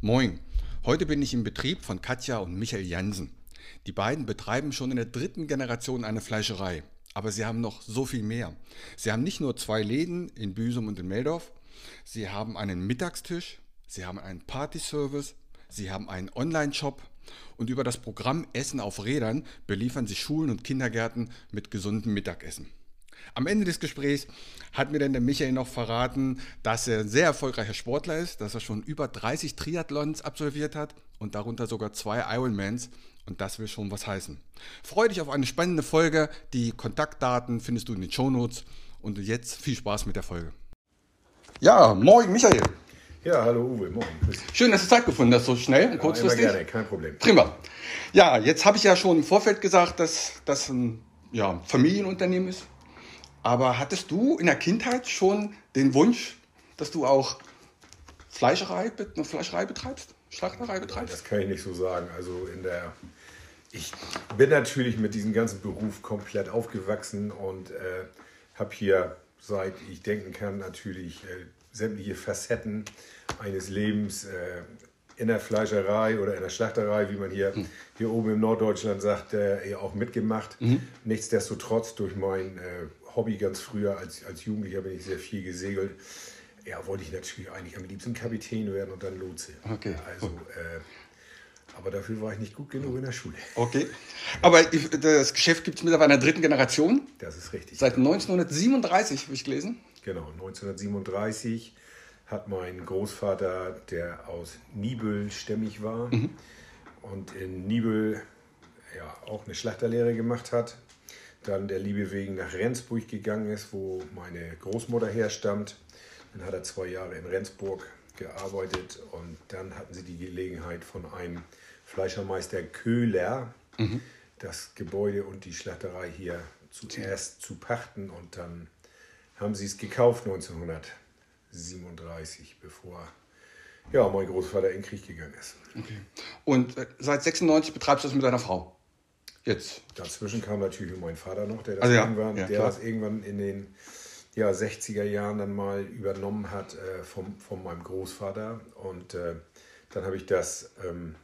Moin, heute bin ich im Betrieb von Katja und Michael Jansen. Die beiden betreiben schon in der dritten Generation eine Fleischerei, aber sie haben noch so viel mehr. Sie haben nicht nur zwei Läden in Büsum und in Meldorf, sie haben einen Mittagstisch, sie haben einen Partyservice, sie haben einen Online-Shop und über das Programm Essen auf Rädern beliefern sie Schulen und Kindergärten mit gesundem Mittagessen. Am Ende des Gesprächs hat mir dann der Michael noch verraten, dass er ein sehr erfolgreicher Sportler ist, dass er schon über 30 Triathlons absolviert hat und darunter sogar zwei Ironmans. Und das will schon was heißen. Freue dich auf eine spannende Folge. Die Kontaktdaten findest du in den Shownotes. Und jetzt viel Spaß mit der Folge. Ja, moin Michael. Ja, hallo Uwe, moin. Schön, dass du Zeit gefunden hast, so schnell und kurzfristig. Ja, gerne, kein Problem. Prima. Ja, jetzt habe ich ja schon im Vorfeld gesagt, dass das ein ja, Familienunternehmen ist. Aber hattest du in der Kindheit schon den Wunsch, dass du auch Fleischerei, eine Fleischerei betreibst? Schlachterei betreibst? Das kann ich nicht so sagen. Also in der ich bin natürlich mit diesem ganzen Beruf komplett aufgewachsen und äh, habe hier, seit ich denken kann, natürlich äh, sämtliche Facetten eines Lebens äh, in der Fleischerei oder in der Schlachterei, wie man hier, mhm. hier oben im Norddeutschland sagt, äh, auch mitgemacht. Mhm. Nichtsdestotrotz durch mein äh, Hobby ganz früher, als, als Jugendlicher bin ich sehr viel gesegelt. Ja, wollte ich natürlich eigentlich am liebsten Kapitän werden und dann Lotse. Okay. Also, äh, aber dafür war ich nicht gut genug in der Schule. Okay. Aber das Geschäft gibt es mittlerweile in der dritten Generation. Das ist richtig. Seit 1937 habe ich gelesen. Genau, 1937 hat mein Großvater, der aus Nibel stämmig war mhm. und in Nibel ja, auch eine Schlachterlehre gemacht hat, dann der Liebe wegen nach Rendsburg gegangen ist, wo meine Großmutter herstammt. Dann hat er zwei Jahre in Rendsburg gearbeitet und dann hatten sie die Gelegenheit von einem Fleischermeister Köhler, mhm. das Gebäude und die Schlachterei hier zuerst zu pachten und dann haben sie es gekauft 1937, bevor ja, mein Großvater in den Krieg gegangen ist. Okay. Und äh, seit 96 betreibst du das mit deiner Frau? Jetzt. Dazwischen kam natürlich mein Vater noch, der das, also ja, irgendwann, ja, der das irgendwann in den ja, 60er Jahren dann mal übernommen hat äh, vom, von meinem Großvater. Und äh, dann habe ich das ähm,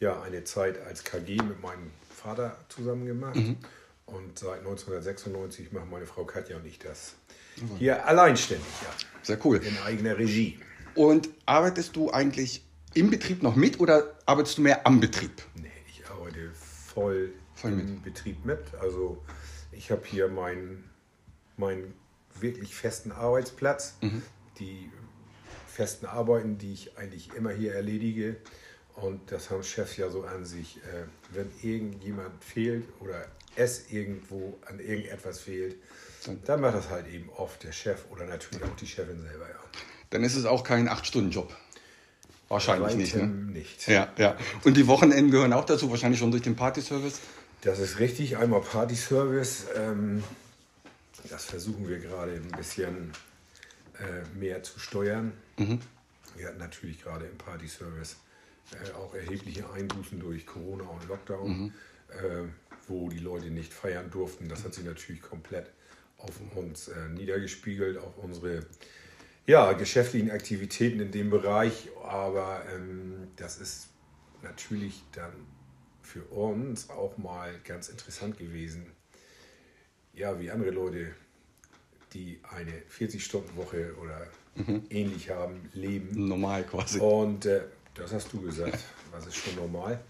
ja, eine Zeit als KG mit meinem Vater zusammen gemacht. Mhm. Und seit 1996 machen meine Frau Katja und ich das mhm. hier alleinständig. Ja. Sehr cool. In eigener Regie. Und arbeitest du eigentlich im Betrieb noch mit oder arbeitest du mehr am Betrieb? Nee, ich arbeite voll voll mit. im Betrieb mit. Also ich habe hier meinen mein wirklich festen Arbeitsplatz, mhm. die festen Arbeiten, die ich eigentlich immer hier erledige. Und das haben Chefs ja so an sich. Äh, wenn irgendjemand fehlt oder es irgendwo an irgendetwas fehlt, dann macht das halt eben oft der Chef oder natürlich auch die Chefin selber. Ja. Dann ist es auch kein 8-Stunden-Job. Wahrscheinlich nicht. Ne? nicht. Ja, ja. Und die Wochenenden gehören auch dazu, wahrscheinlich schon durch den Partyservice? Das ist richtig. Einmal Party-Service. Ähm, das versuchen wir gerade ein bisschen äh, mehr zu steuern. Mhm. Wir hatten natürlich gerade im Party-Service äh, auch erhebliche Einbußen durch Corona und Lockdown, mhm. äh, wo die Leute nicht feiern durften. Das hat sich natürlich komplett auf uns äh, niedergespiegelt, auf unsere ja, geschäftlichen Aktivitäten in dem Bereich. Aber ähm, das ist natürlich dann für uns auch mal ganz interessant gewesen. Ja, wie andere Leute, die eine 40-Stunden-Woche oder mhm. ähnlich haben, leben. Normal quasi. Und äh, das hast du gesagt, was ist schon normal.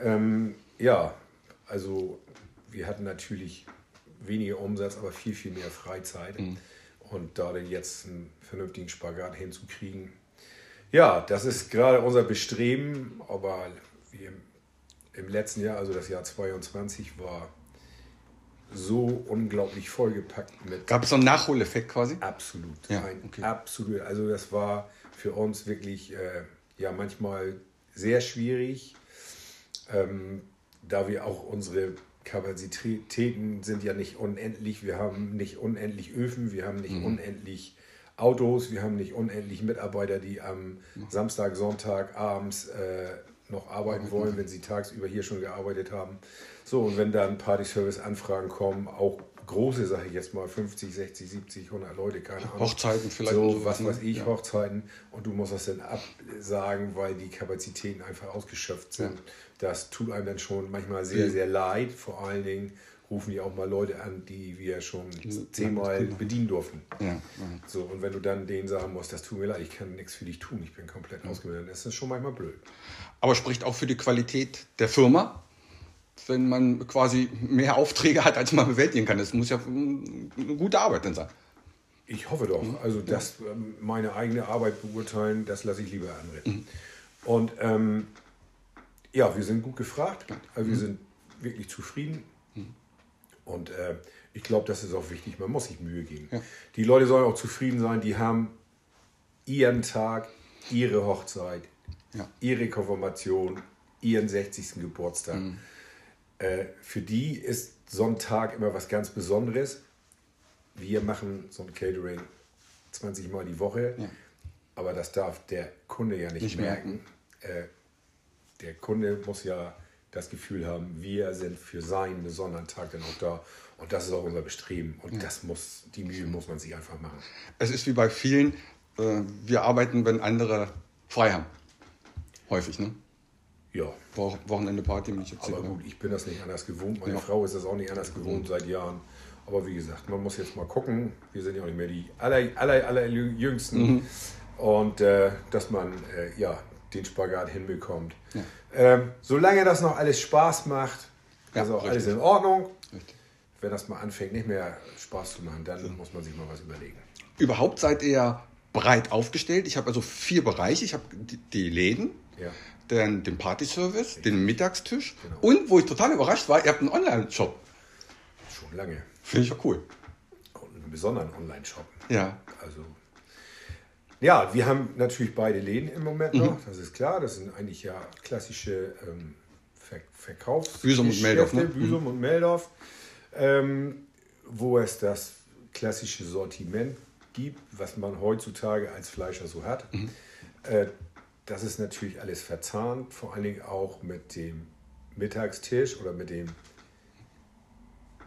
Ähm, ja, also wir hatten natürlich weniger Umsatz, aber viel, viel mehr Freizeit. Mhm. Und da denn jetzt einen vernünftigen Spagat hinzukriegen, ja, das ist gerade unser Bestreben, aber wir im letzten Jahr, also das Jahr 22, war so unglaublich vollgepackt mit. Gab es so einen Nachholeffekt quasi? Absolut. Ja, okay. Absolut. Also das war für uns wirklich äh, ja manchmal sehr schwierig, ähm, da wir auch unsere Kapazitäten sind ja nicht unendlich. Wir haben nicht unendlich Öfen, wir haben nicht mhm. unendlich Autos, wir haben nicht unendlich Mitarbeiter, die am Samstag, Sonntag abends äh, noch arbeiten wollen, wenn sie tagsüber hier schon gearbeitet haben. So, und wenn dann Party-Service-Anfragen kommen, auch große, sage ich jetzt mal, 50, 60, 70, 100 Leute, keine Ahnung. Hochzeiten vielleicht. So, was weiß ich, ja. Hochzeiten. Und du musst das dann absagen, weil die Kapazitäten einfach ausgeschöpft sind. Ja. Das tut einem dann schon manchmal sehr, sehr leid. Vor allen Dingen rufen die auch mal Leute an, die wir schon zehnmal bedienen durften. Ja, So, und wenn du dann denen sagen musst, das tut mir leid, ich kann nichts für dich tun, ich bin komplett ja. ausgebildet, das ist schon manchmal blöd. Aber spricht auch für die Qualität der Firma, wenn man quasi mehr Aufträge hat, als man bewältigen kann. Das muss ja eine gute Arbeit dann sein. Ich hoffe doch. Mhm. Also das, ähm, meine eigene Arbeit beurteilen, das lasse ich lieber andere. Mhm. Und ähm, ja, wir sind gut gefragt. Also wir mhm. sind wirklich zufrieden. Mhm. Und äh, ich glaube, das ist auch wichtig. Man muss sich Mühe geben. Ja. Die Leute sollen auch zufrieden sein. Die haben ihren Tag, ihre Hochzeit, ja. ihre Konfirmation, ihren 60. Geburtstag. Äh, für die ist Sonntag immer was ganz Besonderes. Wir machen so ein Catering 20 Mal die Woche, ja. aber das darf der Kunde ja nicht, nicht merken. Äh, der Kunde muss ja das Gefühl haben, wir sind für seinen besonderen Tag dann auch da. Und das ist auch unser Bestreben. Und ja. das muss, die Mühe muss man sich einfach machen. Es ist wie bei vielen, äh, wir arbeiten, wenn andere frei haben. Häufig, ne? Ja. Wochenende Party bin ich jetzt Aber gut, ich bin das nicht anders gewohnt. Meine ja. Frau ist das auch nicht anders gewohnt seit Jahren. Aber wie gesagt, man muss jetzt mal gucken. Wir sind ja auch nicht mehr die aller, aller, aller Jüngsten. Mhm. Und äh, dass man äh, ja, den Spagat hinbekommt. Ja. Ähm, solange das noch alles Spaß macht, ja, ist auch richtig. alles in Ordnung. Richtig. Wenn das mal anfängt, nicht mehr Spaß zu machen, dann muss man sich mal was überlegen. Überhaupt seid ihr breit aufgestellt. Ich habe also vier Bereiche. Ich habe die, die Läden, ja den, den Partyservice, den Mittagstisch genau. und wo ich total überrascht war, ihr habt einen Online-Shop. Schon lange. Finde ich auch cool. Und einen besonderen Online-Shop. Ja. Also, ja, wir haben natürlich beide Läden im Moment noch, mhm. das ist klar. Das sind eigentlich ja klassische ähm, Ver Verkaufs. Büsum und Meldorf. Ne? Büsum mhm. und Meldorf, ähm, wo es das klassische Sortiment gibt, was man heutzutage als Fleischer so hat. Mhm. Äh, das ist natürlich alles verzahnt, vor allen Dingen auch mit dem Mittagstisch oder mit dem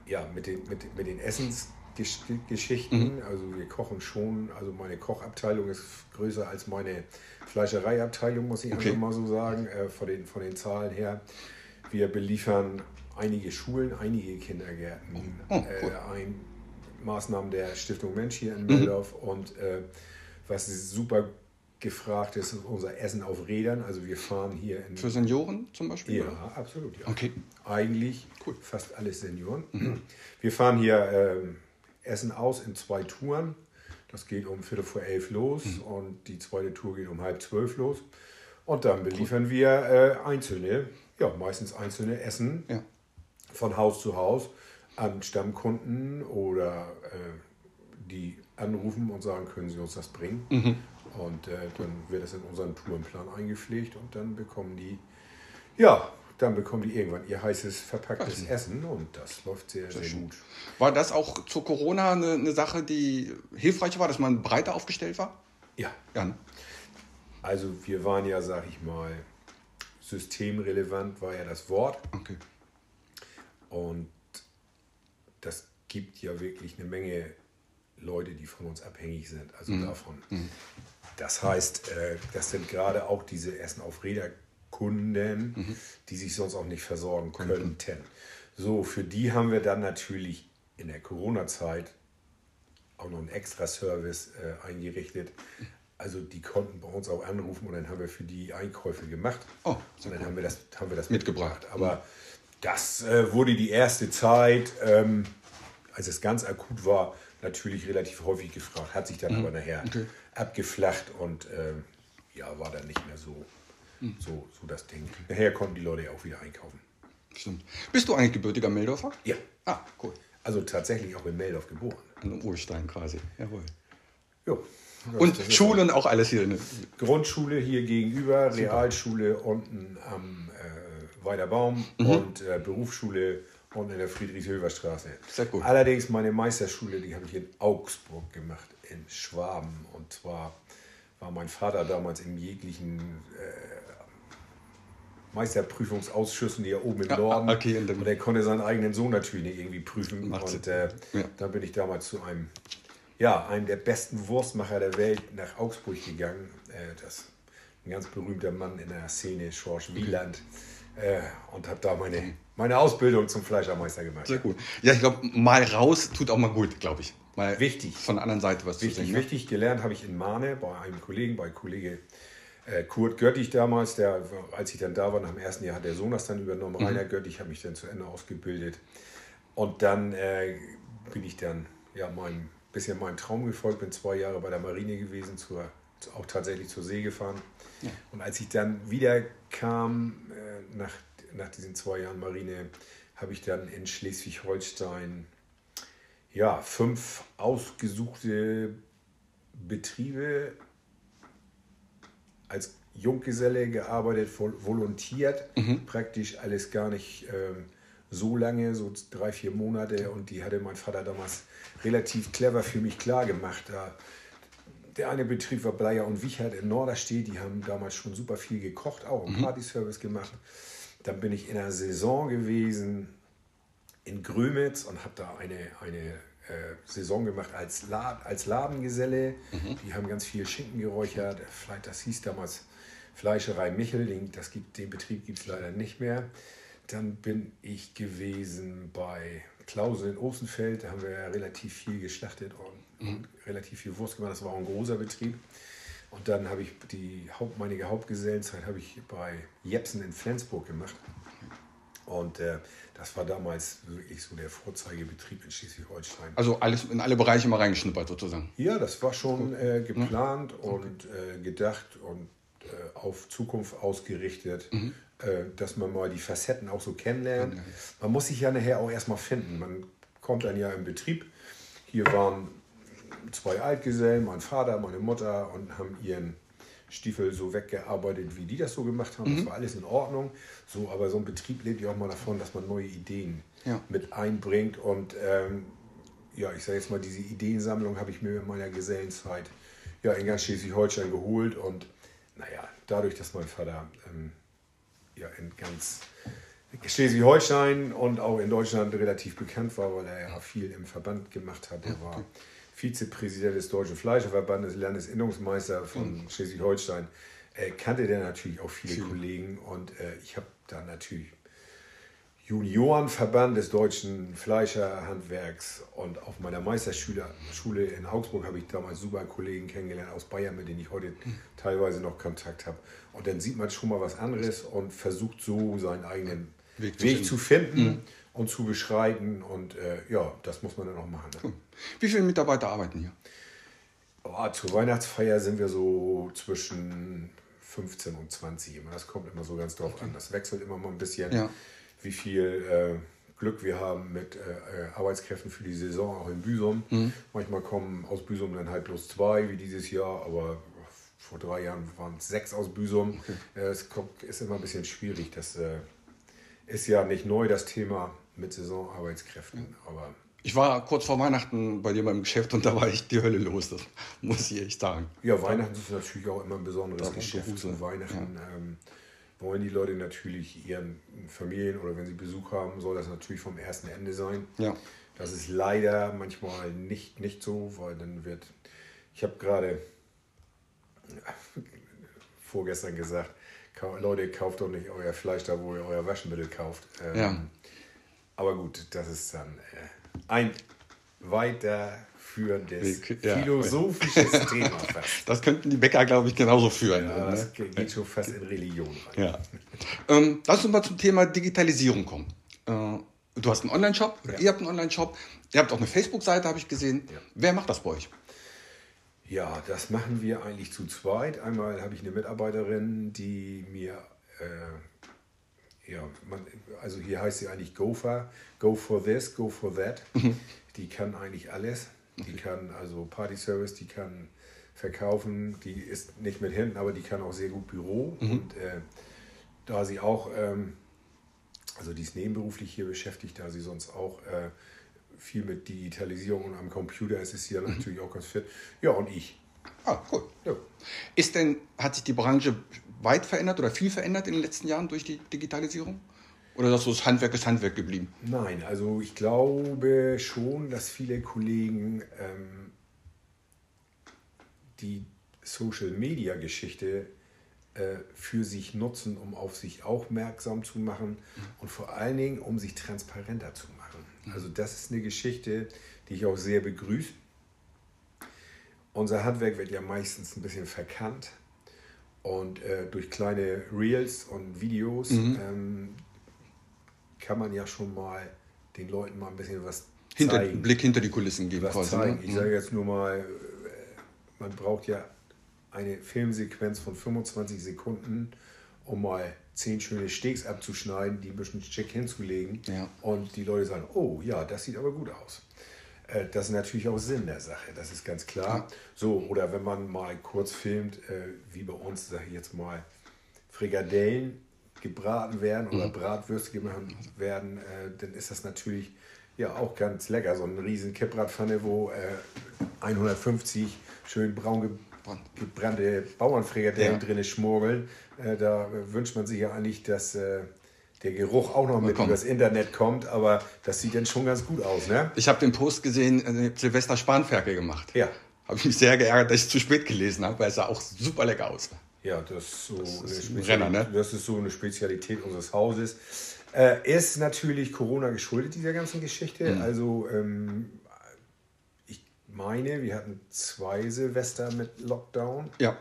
ja, mit den, mit, mit den Essensgeschichten. Mhm. Also wir kochen schon, also meine Kochabteilung ist größer als meine Fleischereiabteilung, muss ich okay. einfach mal so sagen, äh, von, den, von den Zahlen her. Wir beliefern einige Schulen, einige Kindergärten, oh, cool. äh, ein Maßnahmen der Stiftung Mensch hier in Meldorf mhm. und äh, was super gefragt ist, unser Essen auf Rädern. Also wir fahren hier in. Für Senioren zum Beispiel? Ja, oder? absolut. Ja. Okay. Eigentlich cool. fast alles Senioren. Mhm. Wir fahren hier äh, Essen aus in zwei Touren. Das geht um Viertel vor elf los mhm. und die zweite Tour geht um halb zwölf los. Und dann beliefern wir äh, einzelne, ja, meistens einzelne Essen ja. von Haus zu Haus an Stammkunden oder äh, die anrufen und sagen, können Sie uns das bringen? Mhm. Und äh, dann wird es in unseren Tourenplan eingepflegt und dann bekommen die, ja, dann bekommen die irgendwann ihr heißes verpacktes Ach, Essen und das läuft sehr, sehr, sehr gut. War das auch zu Corona eine, eine, Sache, die hilfreich war, dass man breiter aufgestellt war? Ja. ja ne? Also wir waren ja, sag ich mal, systemrelevant war ja das Wort. Okay. Und das gibt ja wirklich eine Menge Leute, die von uns abhängig sind, also mhm. davon. Mhm. Das heißt, äh, das sind gerade auch diese Essen auf Räder Kunden, mhm. die sich sonst auch nicht versorgen könnten. So, für die haben wir dann natürlich in der Corona-Zeit auch noch einen Extra-Service äh, eingerichtet. Also die konnten bei uns auch anrufen und dann haben wir für die Einkäufe gemacht. Oh, und dann haben wir das, haben wir das mitgebracht. mitgebracht. Aber mhm. das äh, wurde die erste Zeit, ähm, als es ganz akut war, natürlich relativ häufig gefragt, hat sich dann mhm. aber nachher okay. Abgeflacht und äh, ja, war dann nicht mehr so, mhm. so, so das Ding. Nachher konnten die Leute ja auch wieder einkaufen. Stimmt. Bist du eigentlich gebürtiger Meldorfer? Ja. Ah, cool. Also tatsächlich auch in Meldorf geboren. An Urstein quasi, jawohl. Jo. Und Schulen auch alles hier. Ne? Grundschule hier gegenüber, Super. Realschule unten am äh, Weiderbaum mhm. und äh, Berufsschule und in der Friedrich-Hilfer-Straße. Sehr gut. Allerdings meine Meisterschule, die habe ich in Augsburg gemacht, in Schwaben. Und zwar war mein Vater damals im jeglichen äh, Meisterprüfungsausschüssen, die ja oben im Norden. Okay, und, und er konnte seinen eigenen Sohn natürlich nicht irgendwie prüfen. Und äh, ja. dann bin ich damals zu einem, ja, einem der besten Wurstmacher der Welt nach Augsburg gegangen. Äh, das ein ganz berühmter Mann in der Szene, Schorsch Wieland. Äh, und habe da meine, meine Ausbildung zum Fleischermeister gemacht. Sehr gut. Ja, ich glaube, mal raus tut auch mal gut, glaube ich. Mal wichtig. Von der anderen Seite was wichtig, zu sehen. Ne? Wichtig, gelernt habe ich in Mahne bei einem Kollegen, bei Kollege äh, Kurt Göttich damals, der, als ich dann da war, nach dem ersten Jahr hat der Sohn das dann übernommen. Mhm. Rainer Göttich habe mich dann zu Ende ausgebildet. Und dann äh, bin ich dann ja mein bisschen meinem Traum gefolgt, bin zwei Jahre bei der Marine gewesen, zur, auch tatsächlich zur See gefahren. Ja. Und als ich dann wieder kam, äh, nach, nach diesen zwei Jahren Marine, habe ich dann in Schleswig-Holstein ja, fünf ausgesuchte Betriebe als Junggeselle gearbeitet, volontiert, mhm. praktisch alles gar nicht ähm, so lange, so drei, vier Monate. Und die hatte mein Vater damals relativ clever für mich klar gemacht. Da, der eine Betrieb war Bleier und Wichert in Norderstedt, die haben damals schon super viel gekocht, auch einen mhm. Partyservice gemacht. Dann bin ich in der Saison gewesen in Grömitz und habe da eine, eine äh, Saison gemacht als, Lad, als Ladengeselle. Mhm. Die haben ganz viel Schinken geräuchert. Vielleicht, das hieß damals Fleischerei Michel, den, das gibt, den Betrieb gibt es leider nicht mehr. Dann bin ich gewesen bei Klausel in Osenfeld. Da haben wir ja relativ viel geschlachtet und, mhm. relativ viel Wurst gemacht. Das war auch ein großer Betrieb. Und dann habe ich die Haupt, meine Hauptgesellenzeit habe ich bei Jepsen in Flensburg gemacht. Und äh, das war damals wirklich so der Vorzeigebetrieb in Schleswig-Holstein. Also alles in alle Bereiche mal reingeschnuppert sozusagen. Ja, das war schon äh, geplant mhm. und äh, gedacht und äh, auf Zukunft ausgerichtet, mhm. Äh, dass man mal die Facetten auch so kennenlernt. Man muss sich ja nachher auch erstmal finden. Man kommt dann ja im Betrieb. Hier waren zwei Altgesellen, mein Vater, meine Mutter und haben ihren Stiefel so weggearbeitet, wie die das so gemacht haben. Mhm. Das war alles in Ordnung. So, aber so ein Betrieb lebt ja auch mal davon, dass man neue Ideen ja. mit einbringt. Und ähm, ja, ich sage jetzt mal, diese Ideensammlung habe ich mir in meiner Gesellenzeit ja, in ganz Schleswig-Holstein geholt. Und naja, dadurch, dass mein Vater ähm, ja in ganz Schleswig-Holstein und auch in Deutschland relativ bekannt war, weil er ja viel im Verband gemacht hat. Er war Vizepräsident des Deutschen Fleischerverbandes, Landesinnungsmeister von mhm. Schleswig-Holstein, äh, kannte der natürlich auch viele mhm. Kollegen und äh, ich habe da natürlich Juniorenverband des deutschen Fleischerhandwerks und auf meiner Meisterschule Schule in Augsburg habe ich damals super Kollegen kennengelernt aus Bayern, mit denen ich heute mhm. teilweise noch Kontakt habe. Und dann sieht man schon mal was anderes und versucht so seinen eigenen Weg, Weg zu finden. Zu finden. Mhm und zu beschreiten. Und äh, ja, das muss man dann auch machen. Ne? Wie viele Mitarbeiter arbeiten hier? Oh, zur Weihnachtsfeier sind wir so zwischen 15 und 20 immer. Das kommt immer so ganz drauf okay. an. Das wechselt immer mal ein bisschen, ja. wie viel äh, Glück wir haben mit äh, äh, Arbeitskräften für die Saison, auch in Büsum. Mhm. Manchmal kommen aus Büsum dann halt bloß zwei, wie dieses Jahr, aber vor drei Jahren waren es sechs aus Büsum. Okay. Äh, es kommt, ist immer ein bisschen schwierig. Das äh, ist ja nicht neu, das Thema mit Saisonarbeitskräften. Aber ich war kurz vor Weihnachten bei dir beim Geschäft und da war echt die Hölle los, das muss ich echt sagen. Ja, Weihnachten ist natürlich auch immer ein besonderes Geschäft. Zu Weihnachten ja. ähm, wollen die Leute natürlich ihren Familien oder wenn sie Besuch haben, soll das natürlich vom ersten Ende sein. Ja. Das ist leider manchmal nicht, nicht so, weil dann wird, ich habe gerade vorgestern gesagt, Leute, kauft doch nicht euer Fleisch da, wo ihr euer Waschmittel kauft. Ähm, ja. Aber gut, das ist dann äh, ein weiterführendes ja. philosophisches Thema fast. Das könnten die Bäcker, glaube ich, genauso führen. Ja, das ne? geht schon fast in Religion rein. Ja. Ähm, lass uns mal zum Thema Digitalisierung kommen. Äh, du hast einen Online-Shop, ja. ihr habt einen Online-Shop, ihr habt auch eine Facebook-Seite, habe ich gesehen. Wer macht das bei euch? Ja, das machen wir eigentlich zu zweit. Einmal habe ich eine Mitarbeiterin, die mir äh, ja, man, also hier heißt sie eigentlich Go for, go for this, go for that. Mhm. Die kann eigentlich alles. Die kann also Party Service, die kann verkaufen, die ist nicht mit hinten, aber die kann auch sehr gut Büro. Mhm. Und äh, da sie auch, ähm, also die ist nebenberuflich hier beschäftigt, da sie sonst auch äh, viel mit Digitalisierung und am Computer ist, ist sie dann mhm. natürlich auch ganz fit. Ja, und ich. Ah, cool. Ja. Ist denn, hat sich die Branche weit verändert oder viel verändert in den letzten Jahren durch die Digitalisierung? Oder sagst du, das Handwerk ist Handwerk geblieben? Nein, also ich glaube schon, dass viele Kollegen ähm, die Social-Media-Geschichte äh, für sich nutzen, um auf sich aufmerksam zu machen und vor allen Dingen, um sich transparenter zu machen. Also das ist eine Geschichte, die ich auch sehr begrüße. Unser Handwerk wird ja meistens ein bisschen verkannt und äh, durch kleine Reels und Videos mhm. ähm, kann man ja schon mal den Leuten mal ein bisschen was hinter, zeigen. Blick hinter die Kulissen geben. Was quasi, zeigen. Ne? Ich sage mhm. jetzt nur mal, äh, man braucht ja eine Filmsequenz von 25 Sekunden, um mal zehn schöne Steaks abzuschneiden, die ein bisschen schick hinzulegen. Ja. Und die Leute sagen, oh ja, das sieht aber gut aus. Äh, das ist natürlich auch Sinn der Sache, das ist ganz klar. So, oder wenn man mal kurz filmt, äh, wie bei uns, sage ich jetzt mal, Frikadellen gebraten werden oder mhm. Bratwürste gemacht werden, äh, dann ist das natürlich ja auch ganz lecker. So eine riesen Kippbratpfanne, wo 150 schön braun gebrannte Bauernfrikadellen ja. drin schmuggeln. da wünscht man sich ja eigentlich, dass der Geruch auch noch mit übers Internet kommt, aber das sieht dann schon ganz gut aus, ne? Ich habe den Post gesehen, äh, Silvester Spanferkel gemacht. Ja. Habe ich mich sehr geärgert, dass ich zu spät gelesen habe, weil es sah auch super lecker aus. Ja, das ist so, das ist, eine Renner, ne? das ist so eine Spezialität unseres Hauses. Äh, ist natürlich Corona geschuldet, dieser ganzen Geschichte. Mhm. Also, ähm, ich meine, wir hatten zwei Silvester mit Lockdown. Ja.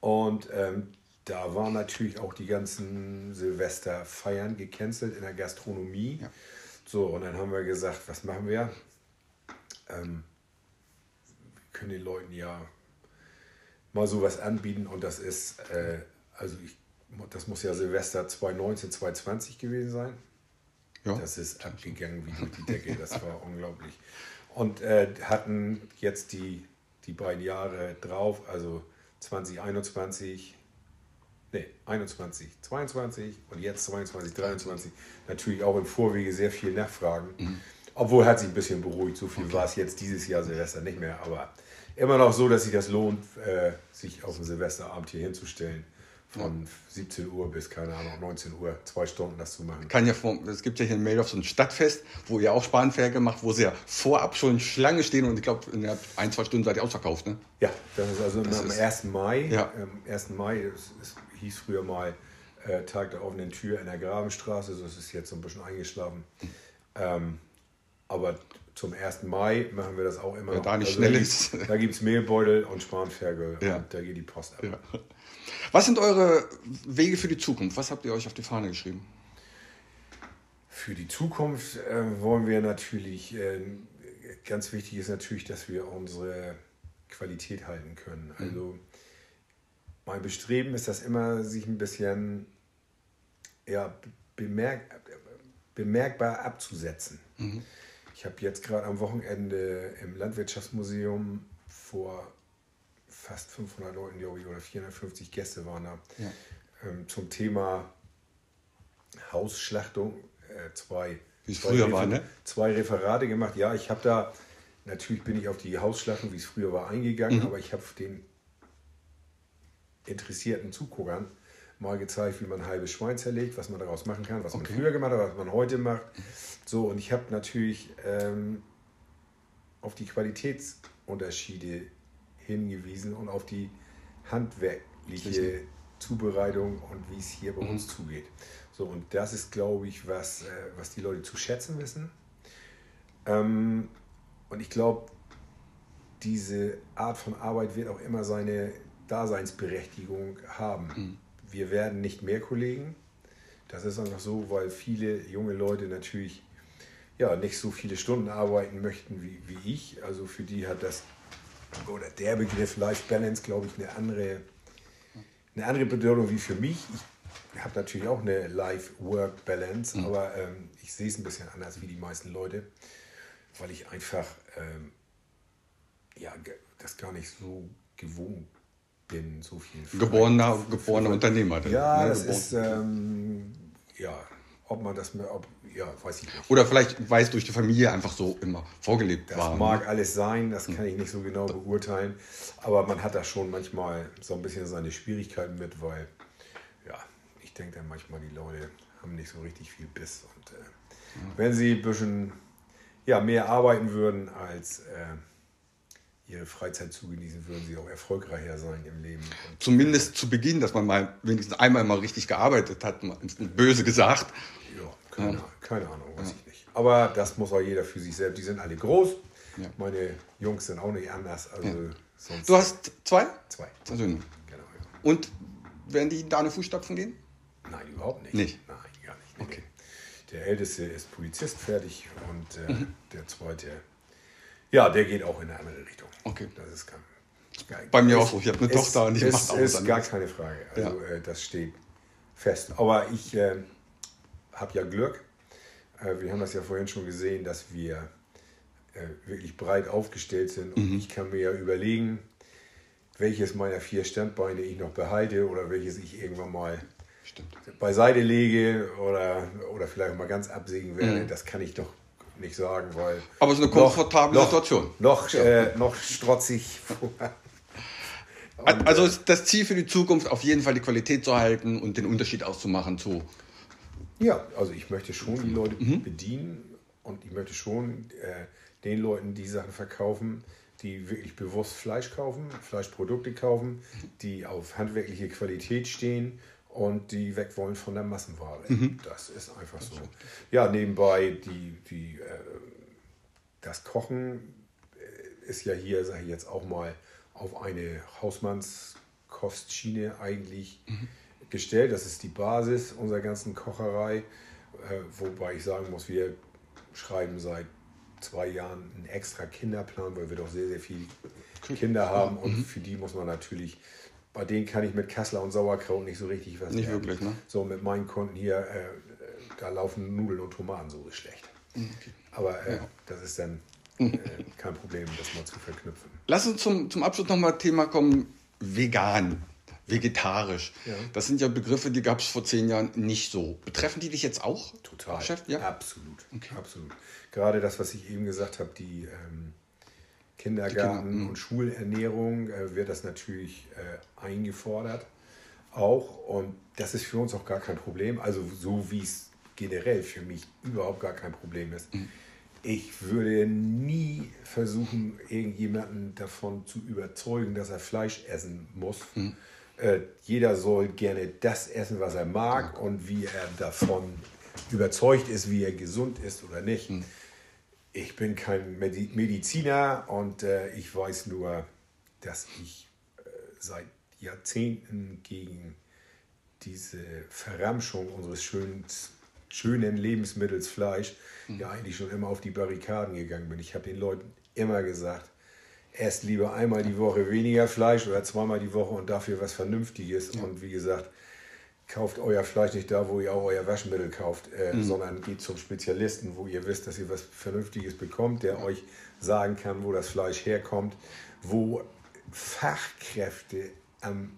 Und ähm, da waren natürlich auch die ganzen Silvesterfeiern gecancelt in der Gastronomie. Ja. So, und dann haben wir gesagt, was machen wir? Ähm, wir können den Leuten ja mal sowas anbieten und das ist, äh, also ich, das muss ja Silvester 2019, 2020 gewesen sein. Ja. Das ist abgegangen wie durch die Decke, das war unglaublich. Und äh, hatten jetzt die, die beiden Jahre drauf, also 2021, Nee, 21, 22 und jetzt 22, 23. Natürlich auch im Vorwege sehr viel Nachfragen. Mhm. Obwohl hat sich ein bisschen beruhigt. So viel okay. war es jetzt dieses Jahr Silvester nicht mehr. Aber immer noch so, dass sich das lohnt, äh, sich auf den Silvesterabend hier hinzustellen. Von ja. 17 Uhr bis, keine Ahnung, 19 Uhr, zwei Stunden das zu machen. Kann ja, es gibt ja hier in auf so ein Stadtfest, wo ihr auch Spanferkel macht, wo sie ja vorab schon Schlange stehen und ich glaube, in ein, zwei Stunden seid ihr ausverkauft, ne? Ja, das ist also das am ist, 1. Mai. Ja. Am 1. Mai ist, ist hieß früher mal äh, Tag der offenen Tür in der Grabenstraße, so ist es jetzt so ein bisschen eingeschlafen. Ähm, aber zum 1. Mai machen wir das auch immer. Ja, da nicht also schnell ist. Da gibt es Mehlbeutel und Spanferkel ja. und da geht die Post ab. Ja. Was sind eure Wege für die Zukunft? Was habt ihr euch auf die Fahne geschrieben? Für die Zukunft äh, wollen wir natürlich, äh, ganz wichtig ist natürlich, dass wir unsere Qualität halten können. Mhm. Mein Bestreben ist das immer, sich ein bisschen ja, bemerk bemerkbar abzusetzen. Mhm. Ich habe jetzt gerade am Wochenende im Landwirtschaftsmuseum vor fast 500 Leuten, glaube ich, oder 450 Gäste waren da, ja. ähm, zum Thema Hausschlachtung äh, zwei, wie es früher war, ne? zwei Referate gemacht. Ja, ich habe da, natürlich bin ich auf die Hausschlachtung, wie es früher war, eingegangen, mhm. aber ich habe den interessierten Zuguckern mal gezeigt, wie man halbes Schwein zerlegt, was man daraus machen kann, was okay. man früher gemacht hat, was man heute macht. So, und ich habe natürlich ähm, auf die Qualitätsunterschiede hingewiesen und auf die handwerkliche Zubereitung und wie es hier bei mhm. uns zugeht. So, und das ist, glaube ich, was, äh, was die Leute zu schätzen wissen. Ähm, und ich glaube, diese Art von Arbeit wird auch immer seine Daseinsberechtigung haben. Mhm. Wir werden nicht mehr Kollegen. Das ist einfach so, weil viele junge Leute natürlich ja, nicht so viele Stunden arbeiten möchten wie, wie ich. Also für die hat das, oder der Begriff Life Balance, glaube ich, eine andere, eine andere Bedeutung wie für mich. Ich habe natürlich auch eine Life-Work-Balance, mhm. aber ähm, ich sehe es ein bisschen anders wie die meisten Leute, weil ich einfach ähm, ja, das gar nicht so gewohnt bin, so viel. Geborener, geborener Unternehmer. Ja, ne? das Geboren. ist, ähm, ja, ob man das, ob, ja, weiß ich nicht. Oder vielleicht, weil es durch die Familie einfach so immer vorgelebt das war. Das mag ne? alles sein, das kann ich nicht so genau beurteilen. Aber man hat da schon manchmal so ein bisschen seine Schwierigkeiten mit, weil ja, ich denke dann manchmal, die Leute haben nicht so richtig viel Biss. Und äh, ja. wenn sie ein bisschen ja, mehr arbeiten würden als äh, ihre Freizeit zu genießen, würden sie auch erfolgreicher sein im Leben. Und Zumindest zu Beginn, dass man mal wenigstens einmal mal richtig gearbeitet hat, böse gesagt. Ja, keine, ja. keine Ahnung, weiß ja. ich nicht. Aber das muss auch jeder für sich selbst. Die sind alle groß. Ja. Meine Jungs sind auch nicht anders. Also du hast zwei? Zwei. Also, genau, Und werden die in deine Fußstapfen gehen? Nein, überhaupt nicht. Nicht? Nein, gar nicht. Nee, okay. Der Älteste ist Polizist fertig und äh, mhm. der Zweite, ja, der geht auch in eine andere Richtung. Okay. Das ist kein, Bei mir ist, auch so. Ich habe eine Tochter und ist, macht auch ist gar keine Frage. Also ja. äh, das steht fest. Aber ich äh, habe ja Glück. Äh, wir haben das ja vorhin schon gesehen, dass wir äh, wirklich breit aufgestellt sind. Und mhm. ich kann mir ja überlegen, welches meiner vier Standbeine ich noch behalte oder welches ich irgendwann mal Stimmt. beiseite lege oder, oder vielleicht mal ganz absägen werde. Mhm. Das kann ich doch nicht sagen, weil. Aber es ist eine komfortable noch, Situation. Noch, ja. äh, noch strotzig. also ist das Ziel für die Zukunft auf jeden Fall die Qualität zu halten und den Unterschied auszumachen zu. Ja, also ich möchte schon die Leute mhm. bedienen und ich möchte schon äh, den Leuten die Sachen verkaufen, die wirklich bewusst Fleisch kaufen, Fleischprodukte kaufen, die auf handwerkliche Qualität stehen und die weg wollen von der Massenware. Mhm. Das ist einfach so. Ja, nebenbei die, die, äh, das Kochen äh, ist ja hier, sage ich jetzt auch mal, auf eine Hausmannskostschiene eigentlich mhm. gestellt. Das ist die Basis unserer ganzen Kocherei, äh, wobei ich sagen muss, wir schreiben seit zwei Jahren einen extra Kinderplan, weil wir doch sehr, sehr viele Kinder haben und mhm. für die muss man natürlich bei denen kann ich mit Kassler und Sauerkraut nicht so richtig was Nicht lernen. wirklich, ne? So mit meinen Kunden hier, äh, da laufen Nudeln und Tomaten so schlecht. Mhm, okay. Aber äh, ja. das ist dann äh, kein Problem, das mal zu verknüpfen. Lass uns zum, zum Abschluss nochmal Thema kommen, vegan, vegetarisch. Ja. Das sind ja Begriffe, die gab es vor zehn Jahren nicht so. Betreffen die dich jetzt auch? Total. Chef? Ja? Absolut. Okay. Absolut. Gerade das, was ich eben gesagt habe, die... Ähm, Kindergarten Kinder, und Schulernährung äh, wird das natürlich äh, eingefordert auch und das ist für uns auch gar kein Problem. Also so wie es generell für mich überhaupt gar kein Problem ist. Mhm. Ich würde nie versuchen, irgendjemanden davon zu überzeugen, dass er Fleisch essen muss. Mhm. Äh, jeder soll gerne das essen, was er mag mhm. und wie er davon überzeugt ist, wie er gesund ist oder nicht. Ich bin kein Mediziner und äh, ich weiß nur, dass ich äh, seit Jahrzehnten gegen diese Verramschung unseres schönen, schönen Lebensmittels Fleisch mhm. ja eigentlich schon immer auf die Barrikaden gegangen bin. Ich habe den Leuten immer gesagt, esst lieber einmal die Woche weniger Fleisch oder zweimal die Woche und dafür was Vernünftiges. Ja. Und wie gesagt, kauft euer Fleisch nicht da, wo ihr auch euer Waschmittel kauft, äh, mhm. sondern geht zum Spezialisten, wo ihr wisst, dass ihr was Vernünftiges bekommt, der euch sagen kann, wo das Fleisch herkommt, wo Fachkräfte am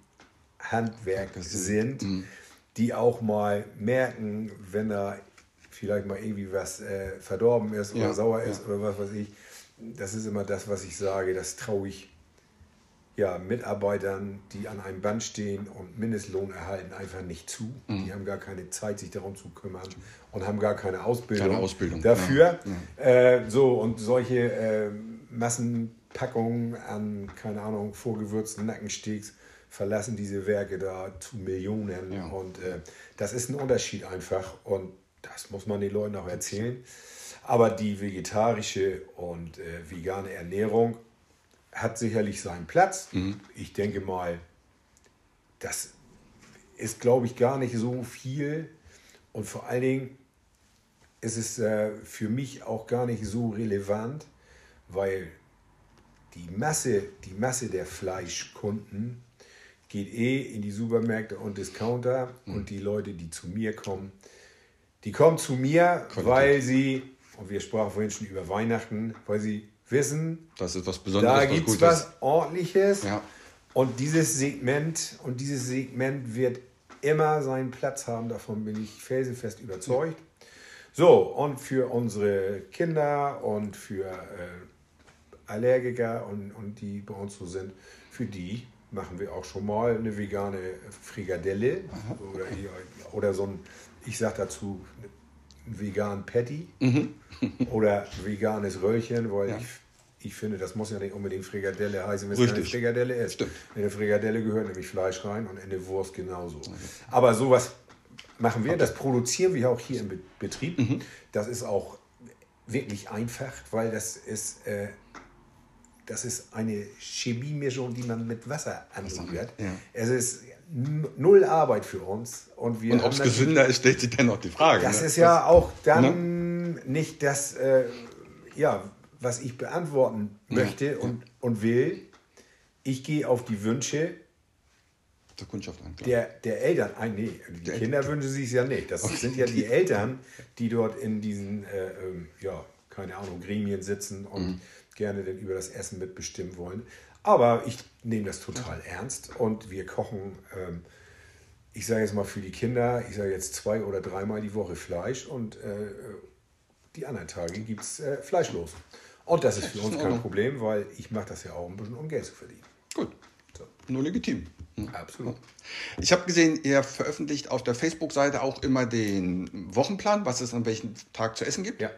Handwerk sind, mhm. die auch mal merken, wenn da vielleicht mal irgendwie was äh, verdorben ist oder ja. sauer ist ja. oder was weiß ich. Das ist immer das, was ich sage, das traue ich ja, Mitarbeitern, die an einem Band stehen und Mindestlohn erhalten, einfach nicht zu. Mhm. Die haben gar keine Zeit, sich darum zu kümmern und haben gar keine Ausbildung, keine Ausbildung. dafür. Ja. Äh, so, und solche äh, Massenpackungen an, keine Ahnung, vorgewürzten Nackensteaks verlassen diese Werke da zu Millionen. Ja. Und äh, das ist ein Unterschied einfach. Und das muss man den Leuten auch erzählen. Aber die vegetarische und äh, vegane Ernährung hat sicherlich seinen Platz. Mhm. Ich denke mal, das ist, glaube ich, gar nicht so viel. Und vor allen Dingen ist es äh, für mich auch gar nicht so relevant, weil die Masse, die Masse der Fleischkunden geht eh in die Supermärkte und Discounter mhm. und die Leute, die zu mir kommen, die kommen zu mir, Qualität. weil sie, und wir sprachen vorhin schon über Weihnachten, weil sie wissen, das ist was Besonderes. Da gibt es was Ordentliches. Ja. Und dieses Segment und dieses Segment wird immer seinen Platz haben, davon bin ich felsenfest überzeugt. So, und für unsere Kinder und für äh, Allergiker und, und die bei uns so sind, für die machen wir auch schon mal eine vegane Frikadelle oder, oder so ein, ich sag dazu, ein vegan Patty oder veganes Röllchen, weil Ja. ich, ich finde, das muss ja nicht unbedingt Frikadelle heißen, wenn es Richtig. Frikadelle ist. Stimmt. In eine Frikadelle gehört nämlich Fleisch rein und in eine Wurst genauso. Aber sowas machen wir, das produzieren wir auch hier im Be- Betrieb. Mhm. Das ist auch wirklich einfach, weil das ist, äh, das ist eine Chemiemischung, die man mit Wasser anrührt. ja. Es ist null Arbeit für uns. Und, wir Und ob es gesünder ist, stellt sich dennoch die Frage. das ne? ist ja auch dann nicht das, äh, ja, was ich beantworten möchte und, und will. Ich gehe auf die Wünsche zur Kundschaft an. klar. der, der Eltern ein. Nee, die Der- Kinder wünschen sich ja nicht. Das sind ja die Eltern, die dort in diesen, äh, ähm, ja, keine Ahnung, Gremien sitzen und Mhm. gerne dann über das Essen mitbestimmen wollen. Aber ich nehme das total ernst und wir kochen, ähm, ich sage jetzt mal für die Kinder, ich sage jetzt zwei oder dreimal die Woche Fleisch und äh, die anderen Tage gibt es äh, fleischlos. Und das ist für uns in kein. Problem, weil ich mache das ja auch ein bisschen, um Geld zu verdienen. Gut, So, nur legitim. absolut. Ich habe gesehen, ihr veröffentlicht auf der Facebook-Seite auch immer den Wochenplan, was es an welchem Tag zu essen gibt. Ja.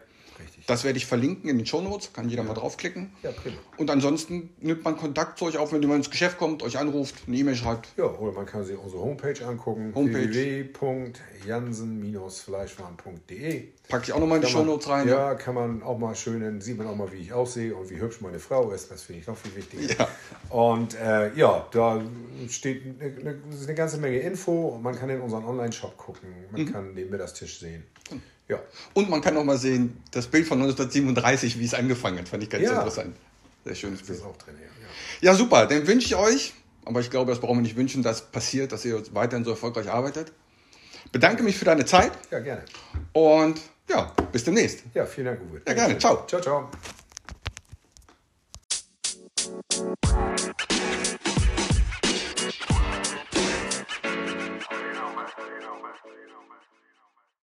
Das werde ich verlinken in den Shownotes, kann jeder mal draufklicken. Ja, prima. Und ansonsten nimmt man Kontakt zu euch auf, wenn jemand ins Geschäft kommt, euch anruft, eine E-Mail schreibt. Ja, oder man kann sich unsere Homepage angucken. Homepage. www.jansen-fleischwaren.de Packe ich auch nochmal in die Shownotes rein. Ja, kann man auch mal schön, dann sieht man auch mal, wie ich aussehe und wie hübsch meine Frau ist. Das finde ich noch viel wichtiger. Ja. Und äh, ja, da steht eine, eine, eine ganze Menge Info und man kann in unseren Online-Shop gucken. Man Mhm. kann den Mittagstisch sehen. Ja. Und man kann auch mal sehen, das Bild von 1937, wie es angefangen hat, fand ich ganz ja. interessant. Sehr schönes Bild. Auch drin, ja. ja, super. Dann wünsche ich euch, aber ich glaube, das brauchen wir nicht wünschen, dass passiert, dass ihr weiterhin so erfolgreich arbeitet. Bedanke mich für deine Zeit. Ja, gerne. Und ja, bis demnächst. Ja, vielen Dank, Uwe. Ja, gerne. Ciao. Ciao, ciao.